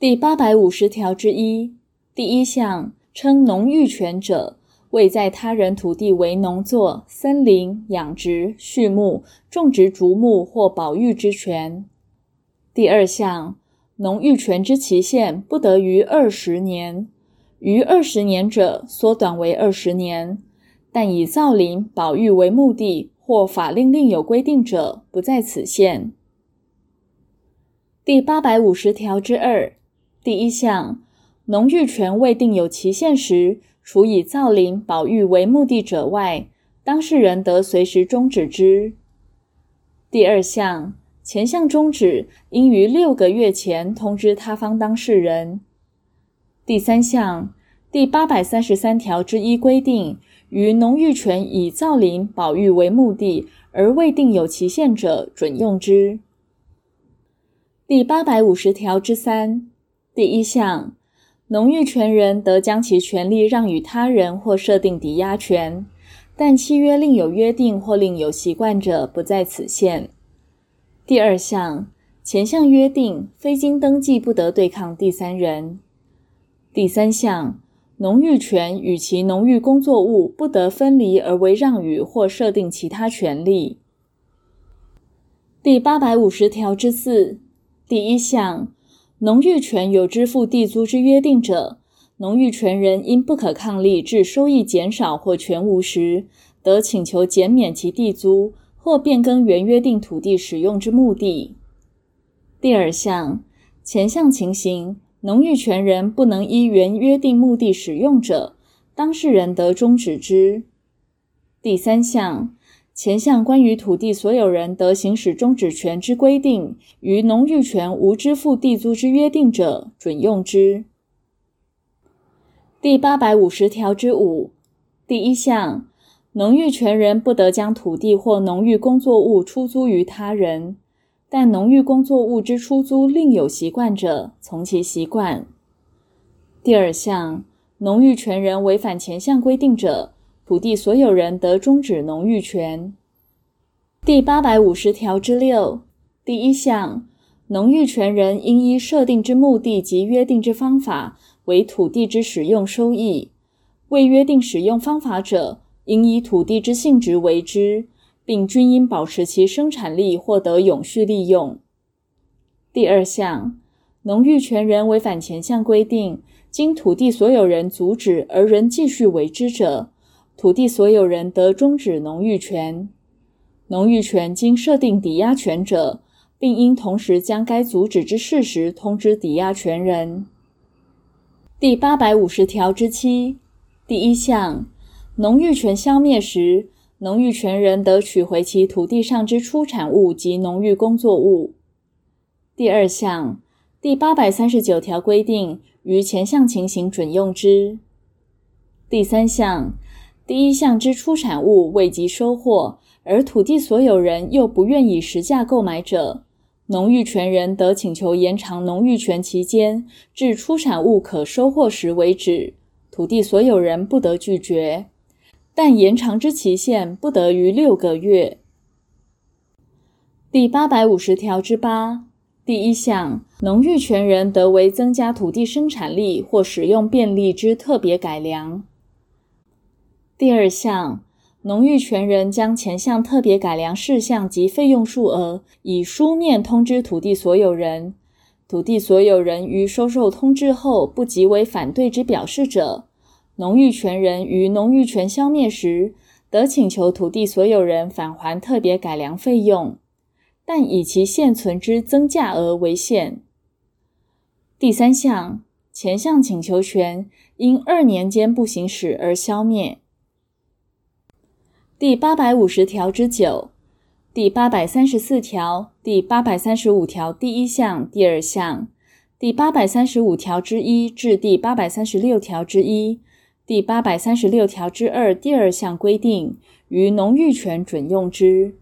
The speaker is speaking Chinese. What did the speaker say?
第八百五十条之一第一项，称农育权者，为在他人土地为农作、森林、养殖、畜牧、种植竹木或保育之权。第二项，农育权之期限不得逾二十年，逾二十年者缩短为二十年，但以造林、保育为目的或法令另有规定者，不在此限。第八百五十条之二第一项，农育权未定有期限时，除以造林、保育为目的者外，当事人得随时终止之。第二项，前项终止应于六个月前通知他方当事人。第三项，第八百三十三条之一规定，于农育权以造林、保育为目的而未定有期限者，准用之。第八百五十条之三第一项。农育权人得将其权利让与他人或设定抵押权，但契约另有约定或另有习惯者，不在此限。第二项，前项约定非经登记不得对抗第三人。第三项，农育权与其农育工作物不得分离而为让与或设定其他权利。第八百五十条之四第一项。农育权有支付地租之约定者，农育权人因不可抗力致收益减少或全无时，得请求减免其地租或变更原约定土地使用之目的。第二项，前项情形，农育权人不能依原约定目的使用者，当事人得终止之。第三项。前项关于土地所有人得行使终止权之规定，于农域权无支付地租之约定者，准用之。第八百五十条之五第一项，农域权人不得将土地或农域工作物出租于他人，但农域工作物之出租另有习惯者，从其习惯。第二项，农育权人违反前项规定者，土地所有人得终止农育权。第八百五十条之六第一项，农育权人应依设定之目的及约定之方法为土地之使用收益；未约定使用方法者，应以土地之性质为之，并均应保持其生产力获得永续利用。第二项，农育权人违反前项规定，经土地所有人阻止而仍继续为之者，土地所有人得终止农育权，农育权经设定抵押权者，并应同时将该阻止之事实通知抵押权人。第八百五十条之七第一项，农育权消灭时，农育权人得取回其土地上之出产物及农育工作物。第二项，第八百三十九条规定，于前项情形准用之。第三项。第一项之出产物未及收获，而土地所有人又不愿以实价购买者，农育权人得请求延长农育权期间至出产物可收获时为止，土地所有人不得拒绝，但延长之期限不得逾六个月。第八百五十条之八第一项，农育权人得为增加土地生产力或使用便利之特别改良。第二项，农域权人将前项特别改良事项及费用数额以书面通知土地所有人，土地所有人于收受通知后不即为反对之表示者，农域权人于农域权消灭时，得请求土地所有人返还特别改良费用，但以其现存之增价额为限。第三项，前项请求权因二年间不行使而消灭。第八百五十条之九、第八百三十四条、第八百三十五条第一项、第二项、第八百三十五条之一至第八百三十六条之一、第八百三十六条之二第二项规定，于农育权准用之。